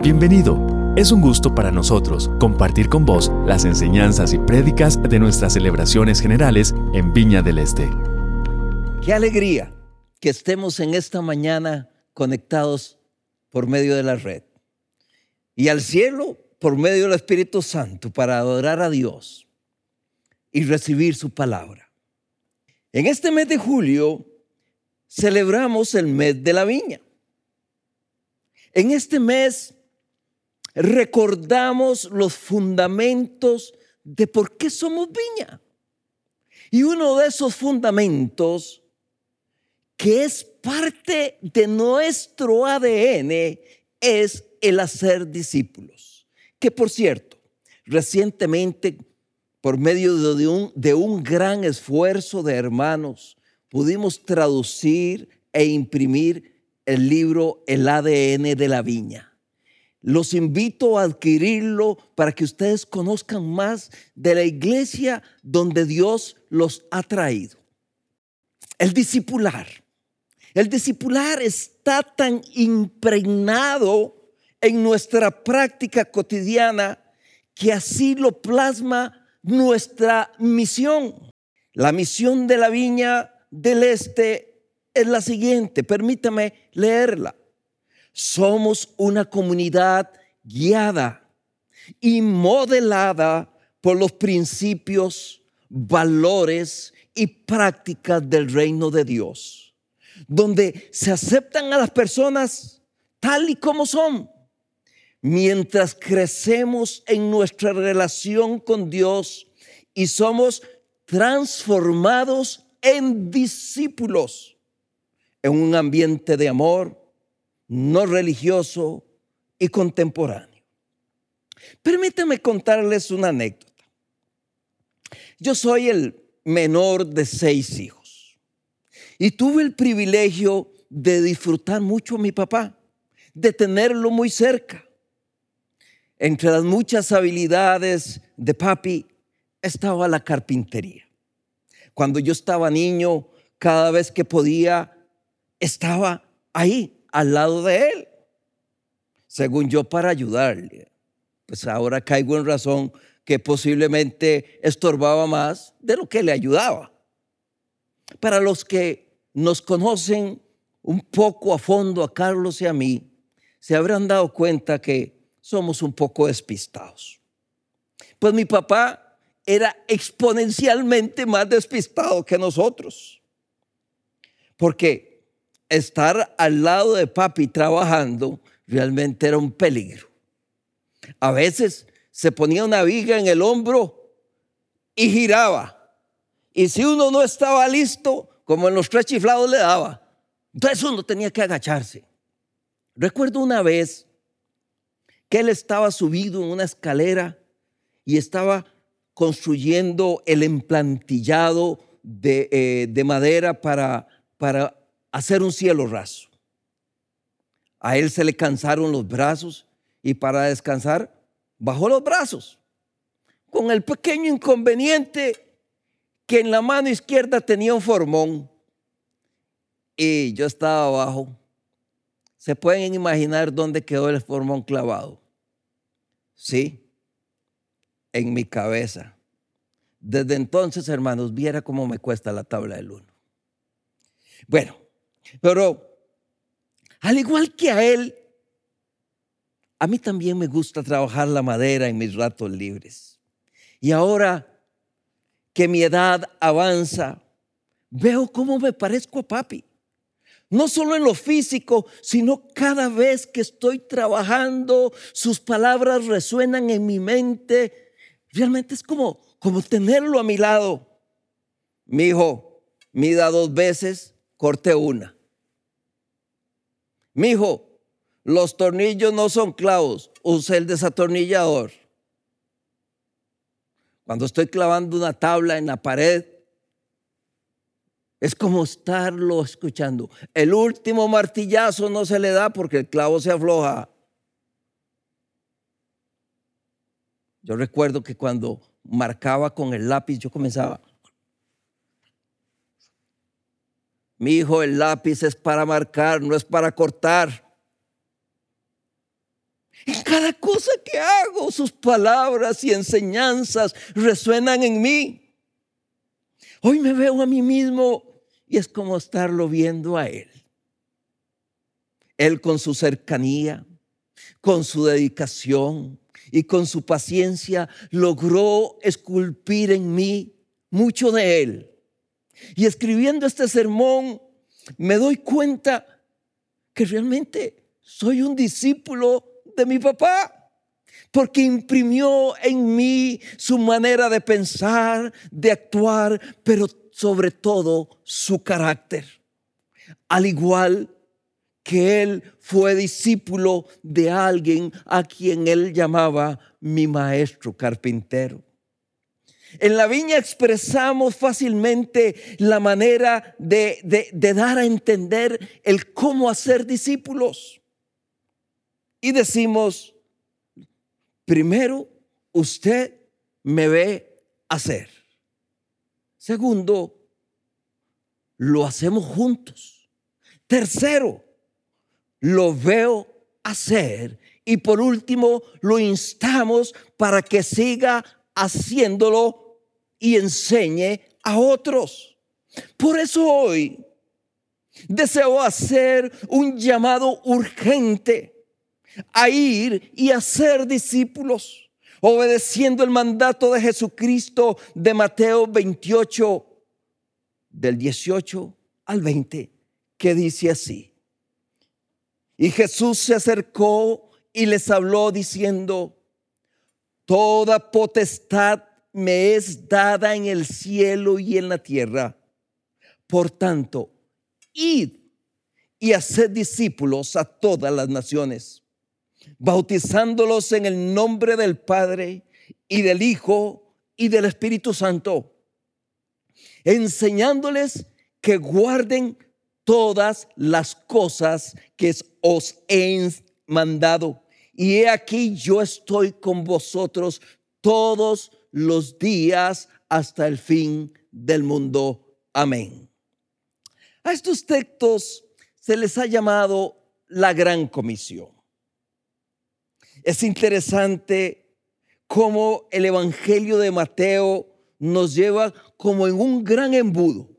Bienvenido. Es un gusto para nosotros compartir con vos las enseñanzas y prédicas de nuestras celebraciones generales en Viña del Este. Qué alegría que estemos en esta mañana conectados por medio de la red y al cielo por medio del Espíritu Santo para adorar a Dios y recibir su palabra. En este mes de julio celebramos el mes de la viña. En este mes recordamos los fundamentos de por qué somos viña. Y uno de esos fundamentos que es parte de nuestro ADN es el hacer discípulos. Que por cierto, recientemente, por medio de un, de un gran esfuerzo de hermanos, pudimos traducir e imprimir el libro El ADN de la viña. Los invito a adquirirlo para que ustedes conozcan más de la iglesia donde Dios los ha traído. El discipular. El discipular está tan impregnado en nuestra práctica cotidiana que así lo plasma nuestra misión. La misión de la viña del este es la siguiente, permítame leerla. Somos una comunidad guiada y modelada por los principios, valores y prácticas del reino de Dios, donde se aceptan a las personas tal y como son, mientras crecemos en nuestra relación con Dios y somos transformados en discípulos en un ambiente de amor, no religioso y contemporáneo. Permítanme contarles una anécdota. Yo soy el menor de seis hijos y tuve el privilegio de disfrutar mucho a mi papá, de tenerlo muy cerca. Entre las muchas habilidades de papi estaba la carpintería. Cuando yo estaba niño, cada vez que podía, estaba ahí al lado de él, según yo, para ayudarle. Pues ahora caigo en razón que posiblemente estorbaba más de lo que le ayudaba. Para los que nos conocen un poco a fondo a Carlos y a mí, se habrán dado cuenta que somos un poco despistados. Pues mi papá era exponencialmente más despistado que nosotros. Porque estar al lado de papi trabajando realmente era un peligro. A veces se ponía una viga en el hombro y giraba. Y si uno no estaba listo, como en los tres chiflados le daba, entonces uno tenía que agacharse. Recuerdo una vez que él estaba subido en una escalera y estaba construyendo el emplantillado de, eh, de madera para, para hacer un cielo raso. A él se le cansaron los brazos y para descansar bajó los brazos, con el pequeño inconveniente que en la mano izquierda tenía un formón y yo estaba abajo. ¿Se pueden imaginar dónde quedó el formón clavado? Sí, en mi cabeza. Desde entonces, hermanos, viera cómo me cuesta la tabla del uno. Bueno, pero al igual que a él, a mí también me gusta trabajar la madera en mis ratos libres. Y ahora que mi edad avanza, veo cómo me parezco a papi. No solo en lo físico, sino cada vez que estoy trabajando, sus palabras resuenan en mi mente. Realmente es como, como tenerlo a mi lado. Mi hijo, mida dos veces, corte una. Mi hijo, los tornillos no son clavos, use el desatornillador. Cuando estoy clavando una tabla en la pared, es como estarlo escuchando. El último martillazo no se le da porque el clavo se afloja. Yo recuerdo que cuando marcaba con el lápiz, yo comenzaba. Mi hijo, el lápiz es para marcar, no es para cortar. En cada cosa que hago, sus palabras y enseñanzas resuenan en mí. Hoy me veo a mí mismo y es como estarlo viendo a Él. Él con su cercanía, con su dedicación y con su paciencia logró esculpir en mí mucho de Él. Y escribiendo este sermón me doy cuenta que realmente soy un discípulo de mi papá porque imprimió en mí su manera de pensar, de actuar, pero sobre todo su carácter. Al igual que él fue discípulo de alguien a quien él llamaba mi maestro carpintero. En la viña expresamos fácilmente la manera de, dar a entender el cómo hacer discípulos. Y decimos, primero, usted me ve hacer. Segundo, lo hacemos juntos. Tercero, lo veo hacer. Y por último, lo instamos para que siga haciéndolo y enseñe a otros. Por eso hoy deseo hacer un llamado urgente a ir y hacer discípulos, obedeciendo el mandato de Jesucristo de Mateo 28, del 18 al 20, que dice así. Y Jesús se acercó y les habló diciendo, Toda potestad me es dada en el cielo y en la tierra. Por tanto, id y haced discípulos a todas las naciones, bautizándolos en el nombre del Padre y del Hijo y del Espíritu Santo, enseñándoles que guarden todas las cosas que os he mandado y he aquí yo estoy con vosotros todos los días hasta el fin del mundo. Amén. A estos textos se les ha llamado la gran comisión. Es interesante cómo el Evangelio de Mateo nos lleva como en un gran embudo,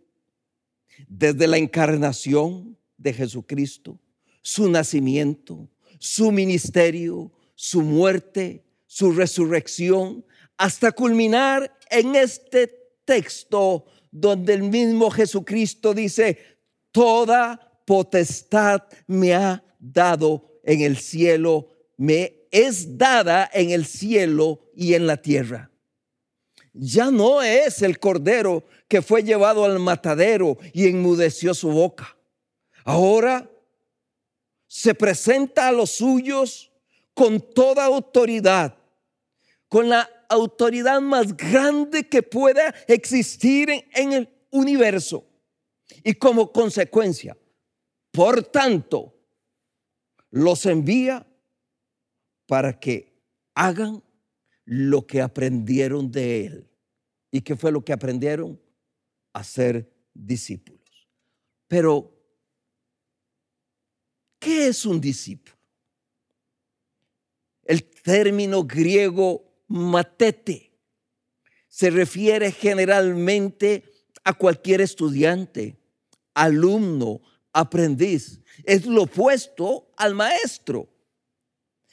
desde la encarnación de Jesucristo, su nacimiento, su ministerio, su muerte, su resurrección, hasta culminar en este texto donde el mismo Jesucristo dice, toda potestad me ha dado en el cielo, me es dada en el cielo y en la tierra. Ya no es el cordero que fue llevado al matadero y enmudeció su boca. Ahora se presenta a los suyos con toda autoridad, con la autoridad más grande que pueda existir en, el universo. Y como consecuencia, por tanto, los envía para que hagan lo que aprendieron de él. ¿Y qué fue lo que aprendieron? A ser discípulos. Pero ¿Qué es un discípulo? El término griego matete se refiere generalmente a cualquier estudiante, alumno, aprendiz. Es lo opuesto al maestro.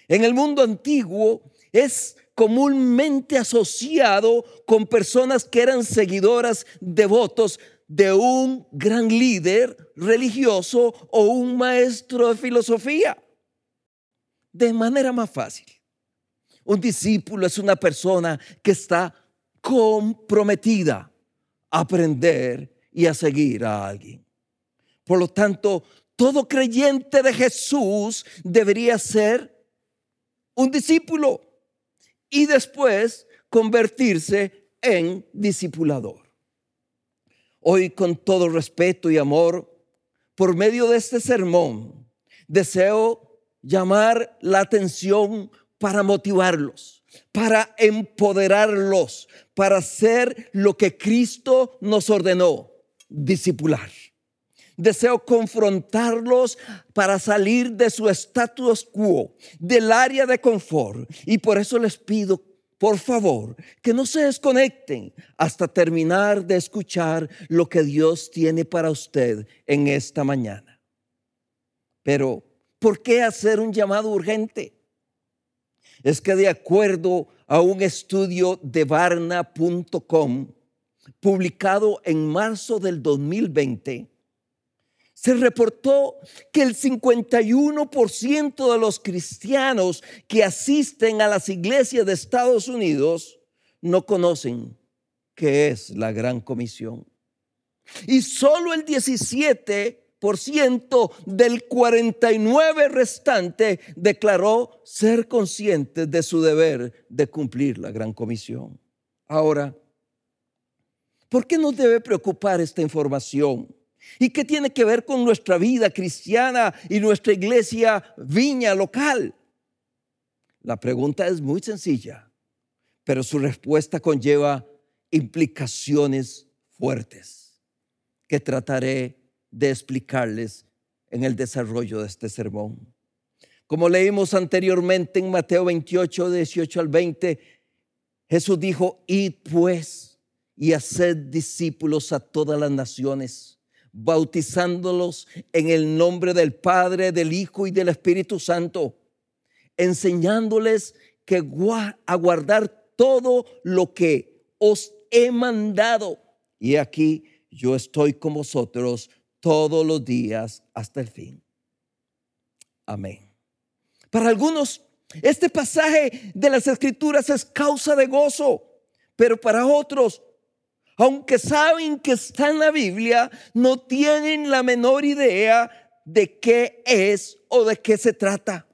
En el mundo antiguo es comúnmente asociado con personas que eran seguidoras devotos de un gran líder religioso o un maestro de filosofía. De manera más fácil. Un discípulo es una persona que está comprometida a aprender y a seguir a alguien. Por lo tanto, todo creyente de Jesús debería ser un discípulo y después convertirse en discipulador. Hoy con todo respeto y amor, por medio de este sermón, deseo llamar la atención para motivarlos, para empoderarlos, para hacer lo que Cristo nos ordenó, discipular. Deseo confrontarlos para salir de su status quo, del área de confort. Y por eso les pido, por favor, que no se desconecten hasta terminar de escuchar lo que Dios tiene para usted en esta mañana. Pero, ¿por qué hacer un llamado urgente? Es que de acuerdo a un estudio de Barna.com, publicado en marzo del 2020, se reportó que el 51% de los cristianos que asisten a las iglesias de Estados Unidos no conocen qué es la gran comisión. Y solo el 17% del 49 restante declaró ser conscientes de su deber de cumplir la gran comisión. Ahora, ¿por qué nos debe preocupar esta información? ¿Y qué tiene que ver con nuestra vida cristiana y nuestra iglesia viña local? La pregunta es muy sencilla, pero su respuesta conlleva implicaciones fuertes que trataré de explicarles en el desarrollo de este sermón. Como leímos anteriormente en Mateo 28, 18 al 20, Jesús dijo, id pues y haced discípulos a todas las naciones bautizándolos en el nombre del Padre, del Hijo y del Espíritu Santo, enseñándoles que a guardar todo lo que os he mandado. Y aquí yo estoy con vosotros todos los días hasta el fin. Amén. Para algunos, este pasaje de las escrituras es causa de gozo, pero para otros aunque saben que está en la Biblia, no tienen la menor idea de qué es o de qué se trata.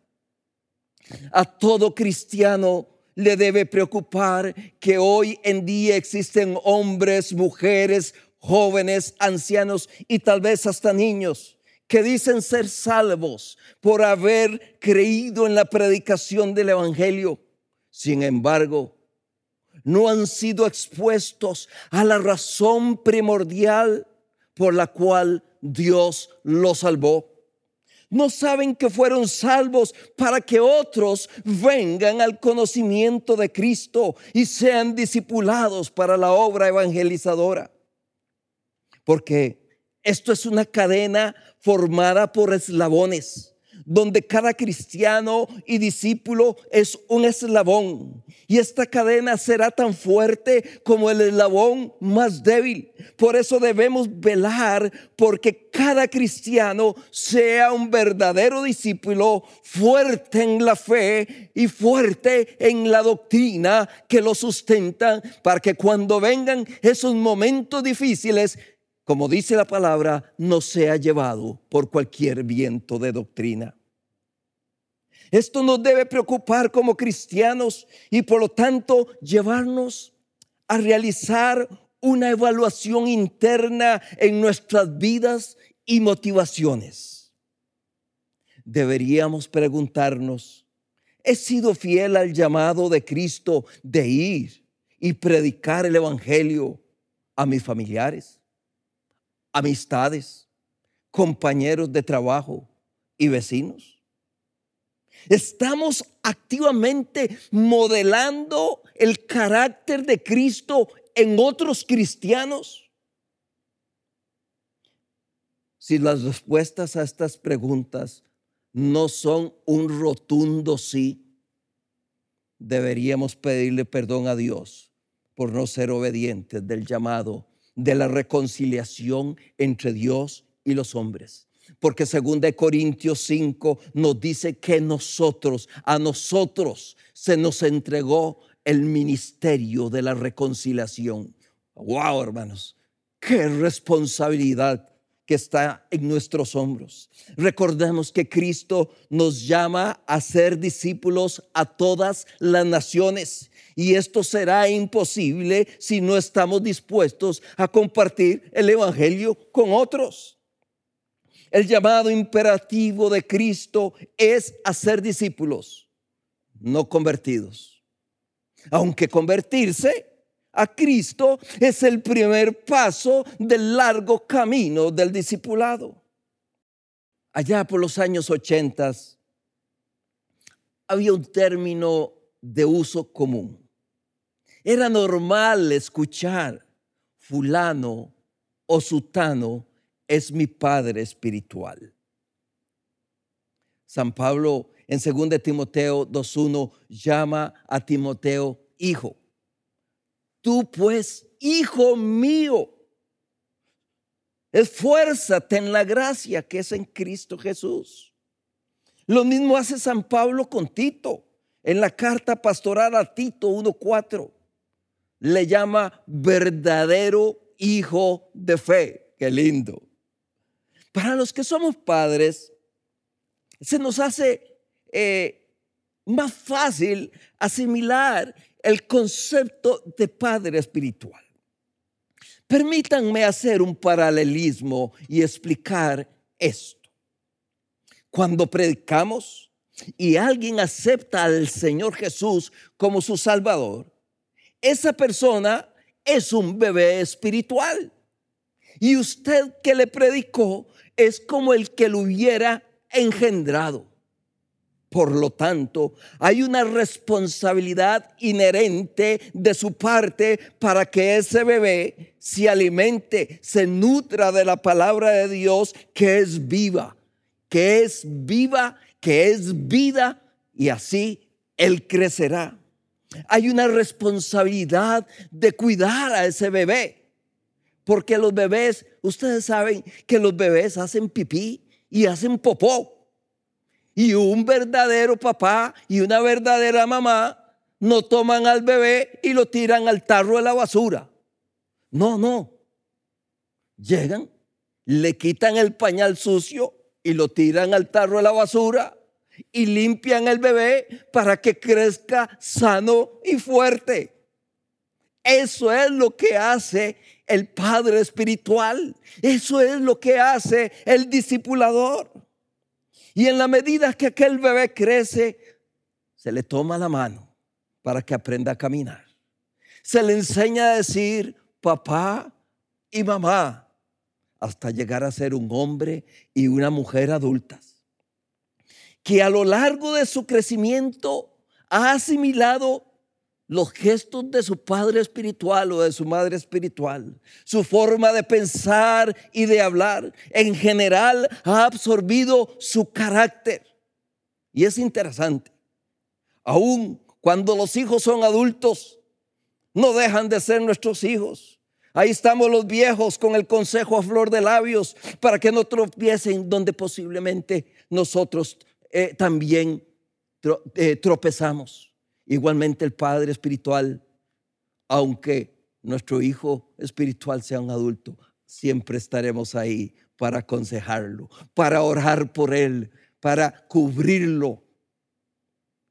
A todo cristiano le debe preocupar que hoy en día existen hombres, mujeres, jóvenes, ancianos y tal vez hasta niños que dicen ser salvos por haber creído en la predicación del Evangelio. Sin embargo, no han sido expuestos a la razón primordial por la cual Dios los salvó. No saben que fueron salvos para que otros vengan al conocimiento de Cristo y sean discipulados para la obra evangelizadora. Porque esto es una cadena formada por eslabones donde cada cristiano y discípulo es un eslabón. Y esta cadena será tan fuerte como el eslabón más débil. Por eso debemos velar porque cada cristiano sea un verdadero discípulo fuerte en la fe y fuerte en la doctrina que lo sustenta para que cuando vengan esos momentos difíciles como dice la palabra, no sea llevado por cualquier viento de doctrina. Esto nos debe preocupar como cristianos y por lo tanto llevarnos a realizar una evaluación interna en nuestras vidas y motivaciones. Deberíamos preguntarnos, ¿he sido fiel al llamado de Cristo de ir y predicar el Evangelio a mis familiares? Amistades, compañeros de trabajo y vecinos. Estamos activamente modelando el carácter de Cristo en otros cristianos. Si las respuestas a estas preguntas no son un rotundo sí, deberíamos pedirle perdón a Dios por no ser obedientes del llamado de la reconciliación entre Dios y los hombres. Porque según de Corintios 5 nos dice que nosotros, a nosotros se nos entregó el ministerio de la reconciliación. Wow, hermanos, qué responsabilidad está en nuestros hombros. Recordemos que Cristo nos llama a ser discípulos a todas las naciones y esto será imposible si no estamos dispuestos a compartir el Evangelio con otros. El llamado imperativo de Cristo es hacer discípulos, no convertidos. Aunque convertirse a Cristo es el primer paso del largo camino del discipulado. Allá por los años 80 había un término de uso común. Era normal escuchar fulano o sutano es mi padre espiritual. San Pablo en 2 Timoteo 2.1 llama a Timoteo hijo. Tú pues, hijo mío, esfuérzate en la gracia que es en Cristo Jesús. Lo mismo hace San Pablo con Tito. En la carta pastoral a Tito 1.4 le llama verdadero hijo de fe. Qué lindo. Para los que somos padres, se nos hace eh, más fácil asimilar el concepto de padre espiritual. Permítanme hacer un paralelismo y explicar esto. Cuando predicamos y alguien acepta al Señor Jesús como su Salvador, esa persona es un bebé espiritual. Y usted que le predicó es como el que lo hubiera engendrado. Por lo tanto, hay una responsabilidad inherente de su parte para que ese bebé se alimente, se nutra de la palabra de Dios que es viva, que es viva, que es vida y así él crecerá. Hay una responsabilidad de cuidar a ese bebé, porque los bebés, ustedes saben que los bebés hacen pipí y hacen popó. Y un verdadero papá y una verdadera mamá no toman al bebé y lo tiran al tarro de la basura. No, no. Llegan, le quitan el pañal sucio y lo tiran al tarro de la basura y limpian el bebé para que crezca sano y fuerte. Eso es lo que hace el padre espiritual. Eso es lo que hace el discipulador. Y en la medida que aquel bebé crece, se le toma la mano para que aprenda a caminar. Se le enseña a decir papá y mamá hasta llegar a ser un hombre y una mujer adultas. Que a lo largo de su crecimiento ha asimilado los gestos de su padre espiritual o de su madre espiritual, su forma de pensar y de hablar, en general ha absorbido su carácter. Y es interesante, aun cuando los hijos son adultos, no dejan de ser nuestros hijos. Ahí estamos los viejos con el consejo a flor de labios para que no tropiecen donde posiblemente nosotros eh, también eh, tropezamos. Igualmente el Padre espiritual, aunque nuestro hijo espiritual sea un adulto, siempre estaremos ahí para aconsejarlo, para orar por él, para cubrirlo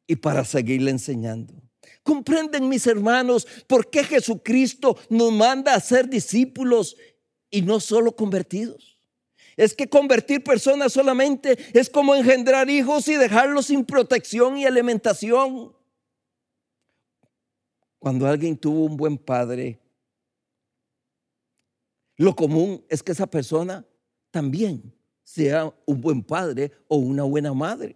y para seguirle enseñando. ¿Comprenden mis hermanos por qué Jesucristo nos manda a ser discípulos y no solo convertidos? Es que convertir personas solamente es como engendrar hijos y dejarlos sin protección y alimentación. Cuando alguien tuvo un buen padre, lo común es que esa persona también sea un buen padre o una buena madre.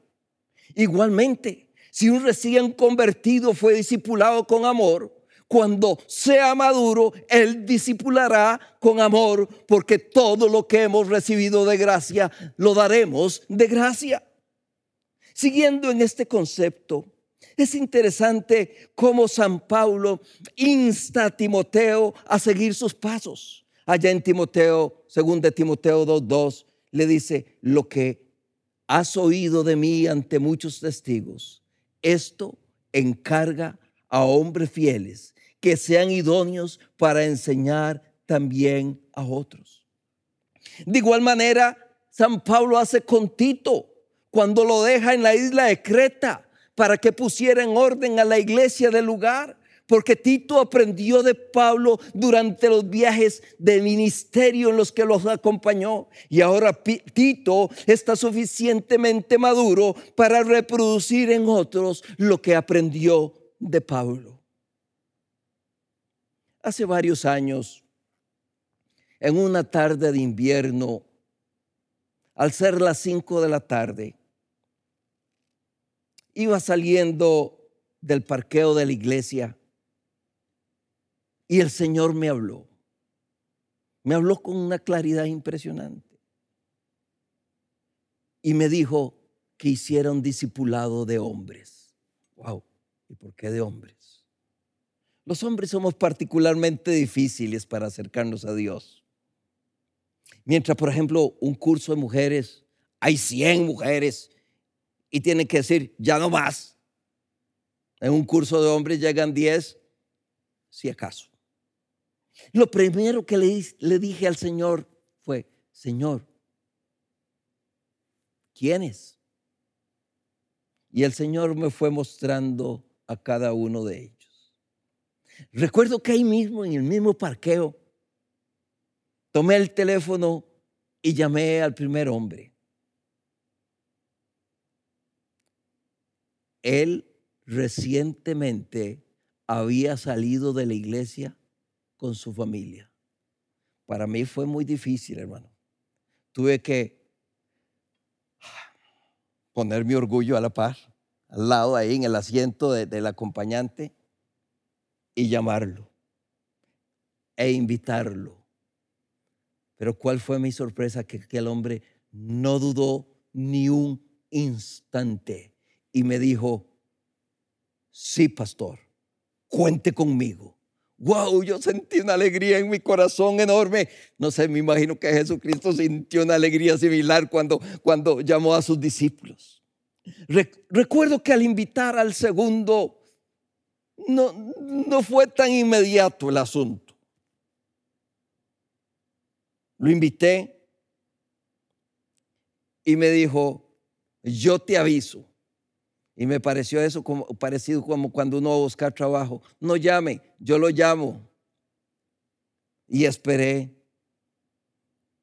Igualmente, si un recién convertido fue discipulado con amor, cuando sea maduro, Él discipulará con amor, porque todo lo que hemos recibido de gracia, lo daremos de gracia. Siguiendo en este concepto, es interesante cómo San Pablo insta a Timoteo a seguir sus pasos. Allá en Timoteo, según de Timoteo 2.2, le dice, lo que has oído de mí ante muchos testigos, esto encarga a hombres fieles que sean idóneos para enseñar también a otros. De igual manera, San Pablo hace con Tito cuando lo deja en la isla de Creta para que pusiera en orden a la iglesia del lugar. Porque Tito aprendió de Pablo durante los viajes de ministerio en los que los acompañó. Y ahora Tito está suficientemente maduro para reproducir en otros lo que aprendió de Pablo. hace varios años, en una tarde de invierno, al ser las cinco de la tarde, iba saliendo del parqueo de la iglesia y el Señor me habló. Me habló con una claridad impresionante. Y me dijo que hiciera un discipulado de hombres. Wow. ¿Y por qué de hombres? Los hombres somos particularmente difíciles para acercarnos a Dios. Mientras, por ejemplo, un curso de mujeres, hay 100 mujeres y tienen que decir, ya no más. En un curso de hombres llegan 10, si acaso. Lo primero que le, le dije al Señor fue, Señor, ¿quiénes? Y el Señor me fue mostrando a cada uno de ellos. Recuerdo que ahí mismo, en el mismo parqueo, tomé el teléfono y llamé al primer hombre. Él recientemente había salido de la iglesia con su familia. Para mí fue muy difícil, hermano. Tuve que poner mi orgullo a la par, al lado ahí en el asiento del acompañante y llamarlo e invitarlo. Pero ¿cuál fue mi sorpresa? Que aquel hombre no dudó ni un instante y me dijo, sí, pastor, cuente conmigo. Wow, yo sentí una alegría en mi corazón enorme. No sé, me imagino que Jesucristo sintió una alegría similar cuando, cuando llamó a sus discípulos. recuerdo que al invitar al segundo, no, no fue tan inmediato el asunto. Lo invité y me dijo, yo te aviso y me pareció eso como, parecido como cuando uno va a buscar trabajo. No llame, yo lo llamo. Y esperé,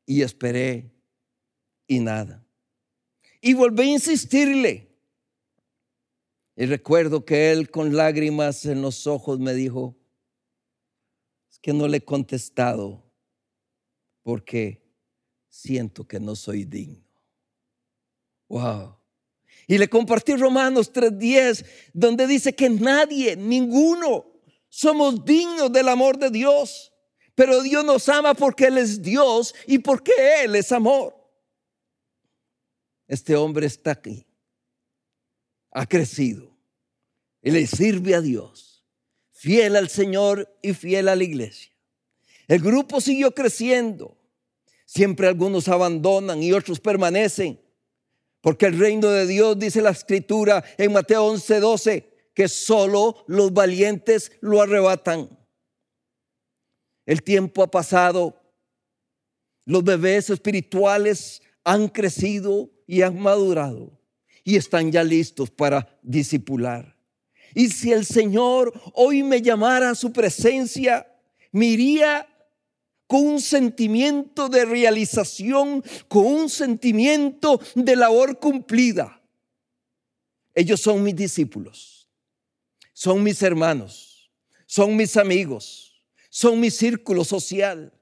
y esperé, y nada. Y volví a insistirle. Y recuerdo que él con lágrimas en los ojos me dijo, es que no le he contestado porque siento que no soy digno. Wow. Y le compartí Romanos 3:10, donde dice que nadie, ninguno, somos dignos del amor de Dios. Pero Dios nos ama porque Él es Dios y porque Él es amor. Este hombre está aquí, ha crecido y le sirve a Dios, fiel al Señor y fiel a la iglesia. El grupo siguió creciendo. Siempre algunos abandonan y otros permanecen. Porque el reino de Dios, dice la escritura en Mateo 11, 12, que solo los valientes lo arrebatan. El tiempo ha pasado, los bebés espirituales han crecido y han madurado y están ya listos para discipular. Y si el Señor hoy me llamara a su presencia, me iría con un sentimiento de realización, con un sentimiento de labor cumplida. Ellos son mis discípulos, son mis hermanos, son mis amigos, son mi círculo social.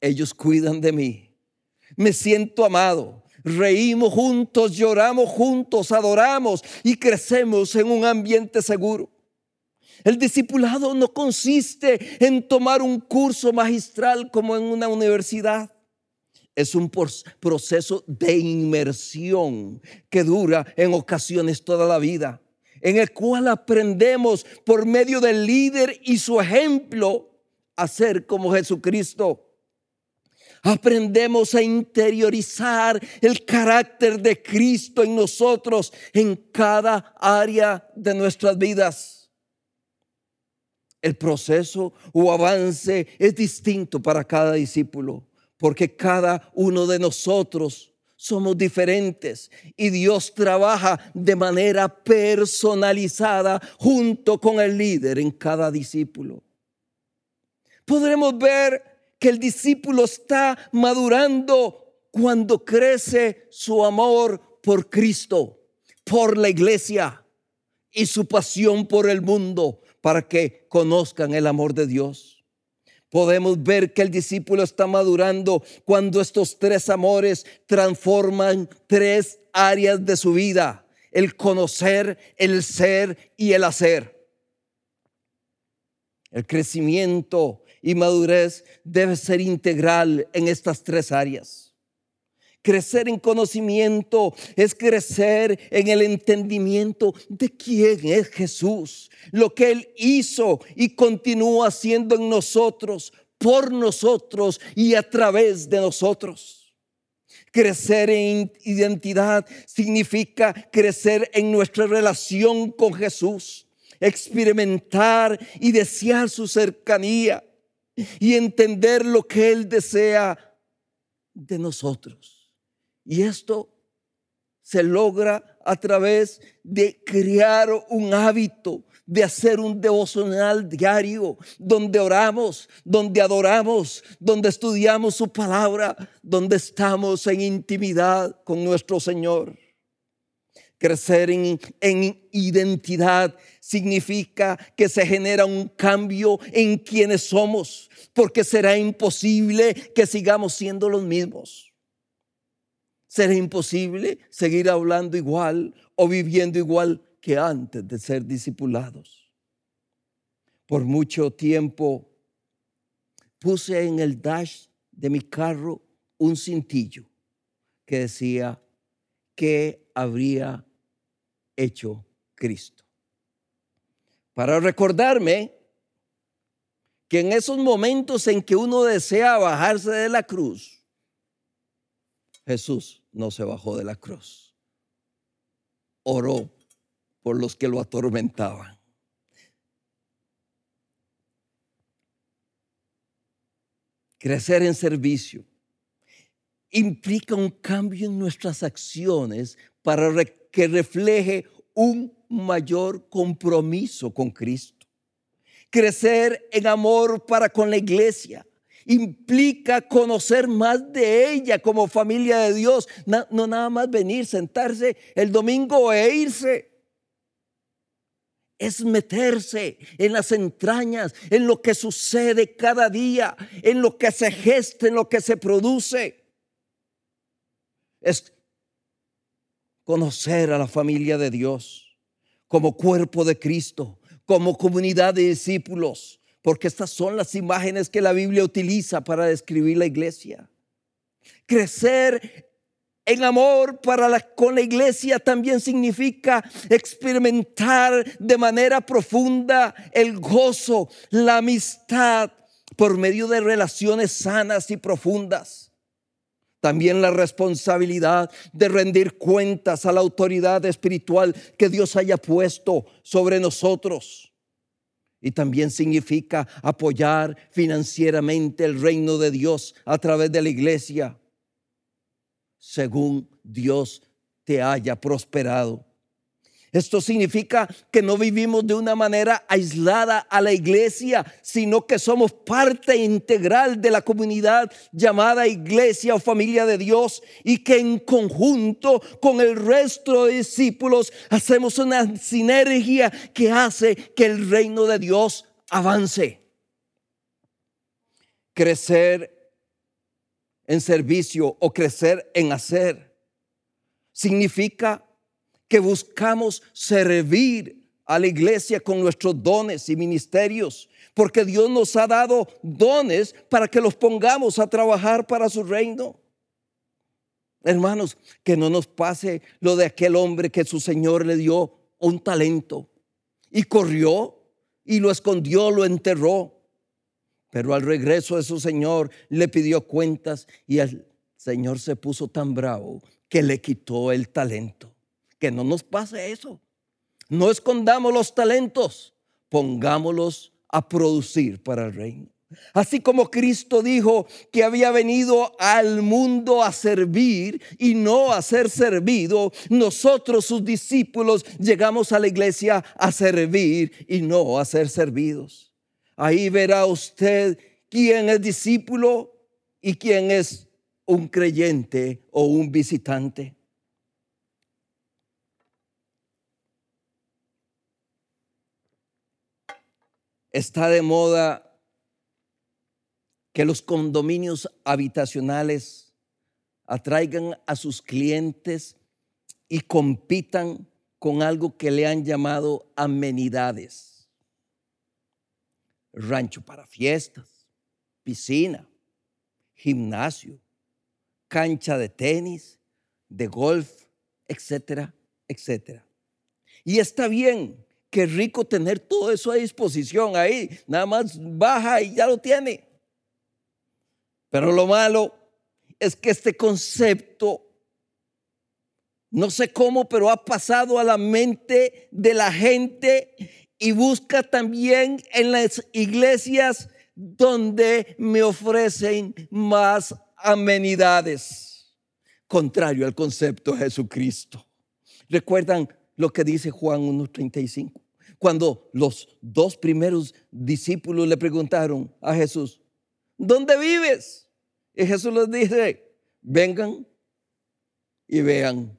Ellos cuidan de mí. Me siento amado. Reímos juntos, lloramos juntos, adoramos y crecemos en un ambiente seguro. El discipulado no consiste en tomar un curso magistral como en una universidad. Es un proceso de inmersión que dura en ocasiones toda la vida, en el cual aprendemos por medio del líder y su ejemplo a ser como Jesucristo. Aprendemos a interiorizar el carácter de Cristo en nosotros en cada área de nuestras vidas. El proceso o avance es distinto para cada discípulo, porque cada uno de nosotros somos diferentes y Dios trabaja de manera personalizada junto con el líder en cada discípulo. Podremos ver que el discípulo está madurando cuando crece su amor por Cristo, por la iglesia y su pasión por el mundo, para que conozcan el amor de Dios. Podemos ver que el discípulo está madurando cuando estos tres amores transforman tres áreas de su vida, el conocer, el ser y el hacer. El crecimiento y madurez debe ser integral en estas tres áreas. Crecer en conocimiento es crecer en el entendimiento de quién es Jesús, lo que Él hizo y continúa haciendo en nosotros, por nosotros y a través de nosotros. Crecer en identidad significa crecer en nuestra relación con Jesús, experimentar y desear su cercanía y entender lo que Él desea de nosotros. Y esto se logra a través de crear un hábito, de hacer un devocional diario, donde oramos, donde adoramos, donde estudiamos su palabra, donde estamos en intimidad con nuestro Señor. Crecer en, en, identidad significa que se genera un cambio en quienes somos, porque será imposible que sigamos siendo los mismos. Será imposible seguir hablando igual o viviendo igual que antes de ser discipulados. Por mucho tiempo puse en el dash de mi carro un cintillo que decía, ¿qué habría hecho Cristo? Para recordarme que en esos momentos en que uno desea bajarse de la cruz, Jesús no se bajó de la cruz. Oró por los que lo atormentaban. Crecer en servicio implica un cambio en nuestras acciones para que refleje un mayor compromiso con Cristo. Crecer en amor para con la iglesia implica conocer más de ella como familia de Dios, no, nada más venir, sentarse el domingo e irse. Es meterse en las entrañas, en lo que sucede cada día, en lo que se gesta, en lo que se produce. Es conocer a la familia de Dios como cuerpo de Cristo, como comunidad de discípulos porque estas son las imágenes que la Biblia utiliza para describir la iglesia. Crecer en amor para la, con la iglesia también significa experimentar de manera profunda el gozo, la amistad por medio de relaciones sanas y profundas. También la responsabilidad de rendir cuentas a la autoridad espiritual que Dios haya puesto sobre nosotros. Y también significa apoyar financieramente el reino de Dios a través de la iglesia, según Dios te haya prosperado. Esto significa que no vivimos de una manera aislada a la iglesia, sino que somos parte integral de la comunidad llamada iglesia o familia de Dios y que en conjunto con el resto de discípulos hacemos una sinergia que hace que el reino de Dios avance. Crecer en servicio o crecer en hacer significa que buscamos servir a la iglesia con nuestros dones y ministerios, porque Dios nos ha dado dones para que los pongamos a trabajar para su reino. Hermanos, que no nos pase lo de aquel hombre que su Señor le dio un talento y corrió y lo escondió, lo enterró. Pero al regreso de su Señor le pidió cuentas y el Señor se puso tan bravo que le quitó el talento que no nos pase eso. No escondamos los talentos, pongámoslos a producir para el reino. Así como Cristo dijo que había venido al mundo a servir y no a ser servido, nosotros sus discípulos llegamos a la iglesia a servir y no a ser servidos. Ahí verá usted quién es discípulo y quién es un creyente o un visitante. Está de moda que los condominios habitacionales atraigan a sus clientes y compitan con algo que le han llamado amenidades. Rancho para fiestas, piscina, gimnasio, cancha de tenis, de golf, etcétera, etcétera. Y está bien, qué rico tener todo eso a disposición ahí. Nada más baja y ya lo tiene. Pero lo malo es que este concepto, no sé cómo, pero ha pasado a la mente de la gente y busca también en las iglesias donde me ofrecen más amenidades, contrario al concepto de Jesucristo. ¿Recuerdan lo que dice Juan 1.35? Cuando los dos primeros discípulos le preguntaron a Jesús, ¿dónde vives? Y Jesús les dice, vengan y vean.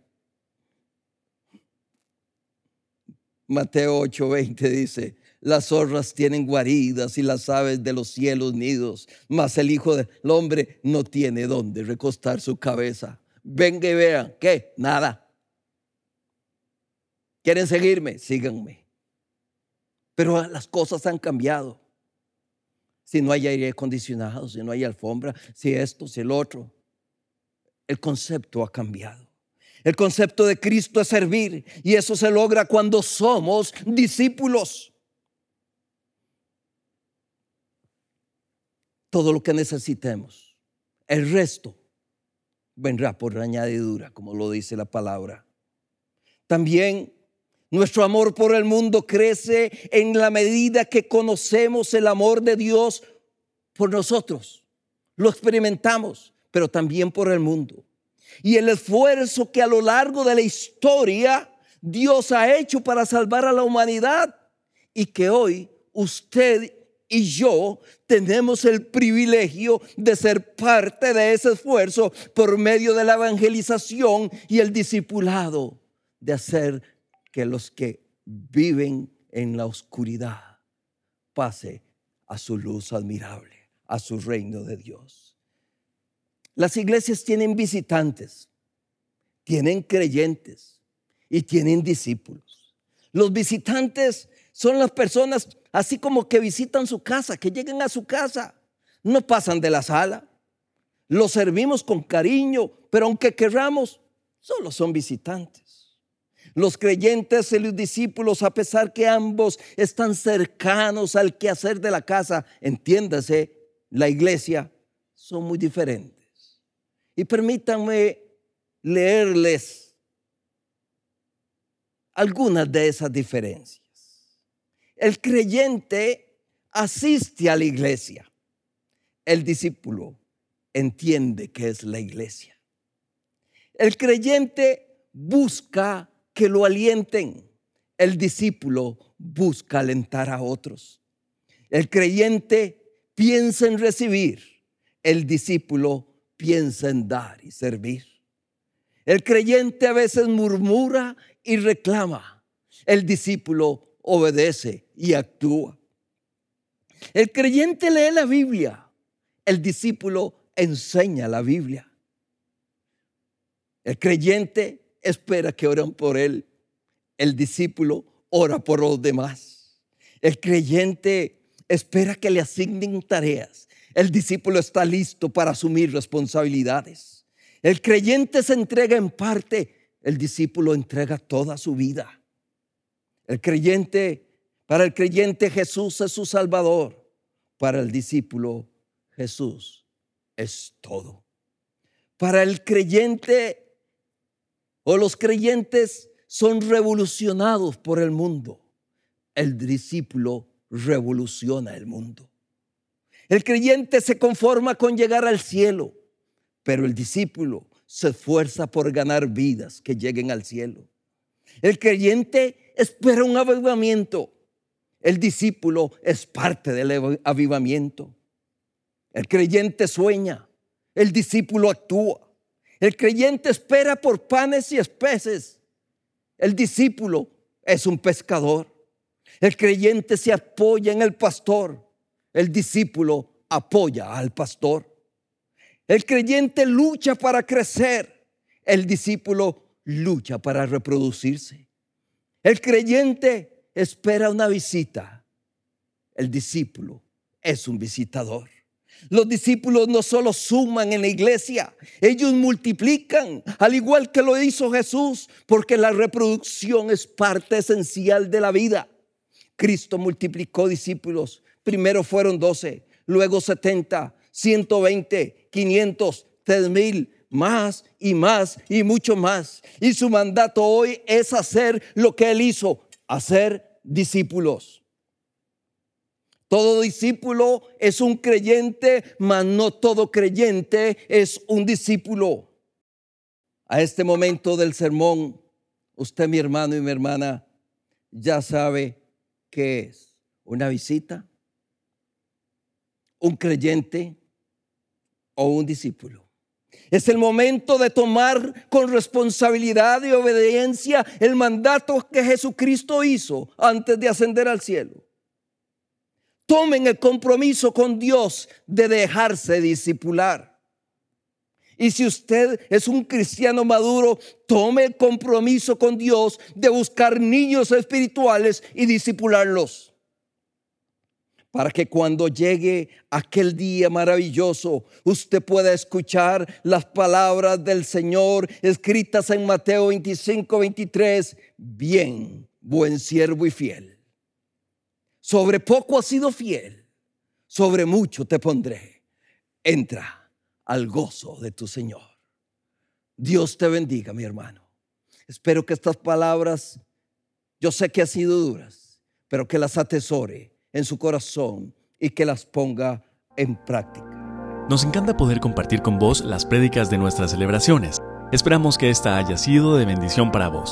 Mateo 8:20 dice, las zorras tienen guaridas y las aves de los cielos nidos, mas el Hijo del Hombre no tiene dónde recostar su cabeza. Venga y vean, ¿qué? Nada. ¿Quieren seguirme? Síganme. Pero las cosas han cambiado. Si no hay aire acondicionado, si no hay alfombra, si esto, si el otro. El concepto ha cambiado. El concepto de Cristo es servir y eso se logra cuando somos discípulos. Todo lo que necesitemos. El resto vendrá por añadidura, como lo dice la palabra. También nuestro amor por el mundo crece en la medida que conocemos el amor de Dios por nosotros. Lo experimentamos, pero también por el mundo. Y el esfuerzo que a lo largo de la historia Dios ha hecho para salvar a la humanidad y que hoy usted y yo tenemos el privilegio de ser parte de ese esfuerzo por medio de la evangelización y el discipulado, de hacer que los que viven en la oscuridad pase a su luz admirable, a su reino de Dios. Las iglesias tienen visitantes, tienen creyentes y tienen discípulos. Los visitantes son las personas así como que visitan su casa, que llegan a su casa, no pasan de la sala. Los servimos con cariño, pero aunque querramos, solo son visitantes. Los creyentes y los discípulos, a pesar que ambos están cercanos al quehacer de la casa, entiéndase, la iglesia, son muy diferentes. Y permítanme leerles algunas de esas diferencias. El creyente asiste a la iglesia. El discípulo entiende que es la iglesia. El creyente busca que lo alienten. El discípulo busca alentar a otros. El creyente piensa en recibir. El discípulo piensa en dar y servir. El creyente a veces murmura y reclama. El discípulo obedece y actúa. El creyente lee la Biblia. El discípulo enseña la Biblia. El creyente espera que oren por él. El discípulo ora por los demás. El creyente espera que le asignen tareas. El discípulo está listo para asumir responsabilidades. El creyente se entrega en parte. El discípulo entrega toda su vida. El creyente, para el creyente Jesús es su Salvador. Para el discípulo Jesús es todo. Para el creyente o los creyentes son revolucionados por el mundo. El discípulo revoluciona el mundo. El creyente se conforma con llegar al cielo, pero el discípulo se esfuerza por ganar vidas que lleguen al cielo. El creyente espera un avivamiento. El discípulo es parte del avivamiento. El creyente sueña. El discípulo actúa. El creyente espera por panes y especies. El discípulo es un pescador. El creyente se apoya en el pastor. El discípulo apoya al pastor. El creyente lucha para crecer. El discípulo lucha para reproducirse. El creyente espera una visita. El discípulo es un visitador. Los discípulos no solo suman en la iglesia, ellos multiplican, al igual que lo hizo Jesús, porque la reproducción es parte esencial de la vida. Cristo multiplicó discípulos. Primero fueron 12, luego 70, 120, 500, 3000, más y más y mucho más. Y su mandato hoy es hacer lo que él hizo, hacer discípulos. Todo discípulo es un creyente, mas no todo creyente es un discípulo. A este momento del sermón, usted mi hermano y mi hermana ya sabe qué es una visita, un creyente o un discípulo. Es el momento de tomar con responsabilidad y obediencia el mandato que Jesucristo hizo antes de ascender al cielo tomen el compromiso con Dios de dejarse discipular. Y si usted es un cristiano maduro, tome el compromiso con Dios de buscar niños espirituales y discipularlos. Para que cuando llegue aquel día maravilloso, usted pueda escuchar las palabras del Señor escritas en Mateo 25, 23. Bien, buen siervo y fiel sobre poco has sido fiel, sobre mucho te pondré. Entra al gozo de tu Señor. Dios te bendiga, mi hermano. Espero que estas palabras, yo sé que han sido duras, pero que las atesore en su corazón y que las ponga en práctica. Nos encanta poder compartir con vos las prédicas de nuestras celebraciones. Esperamos que esta haya sido de bendición para vos.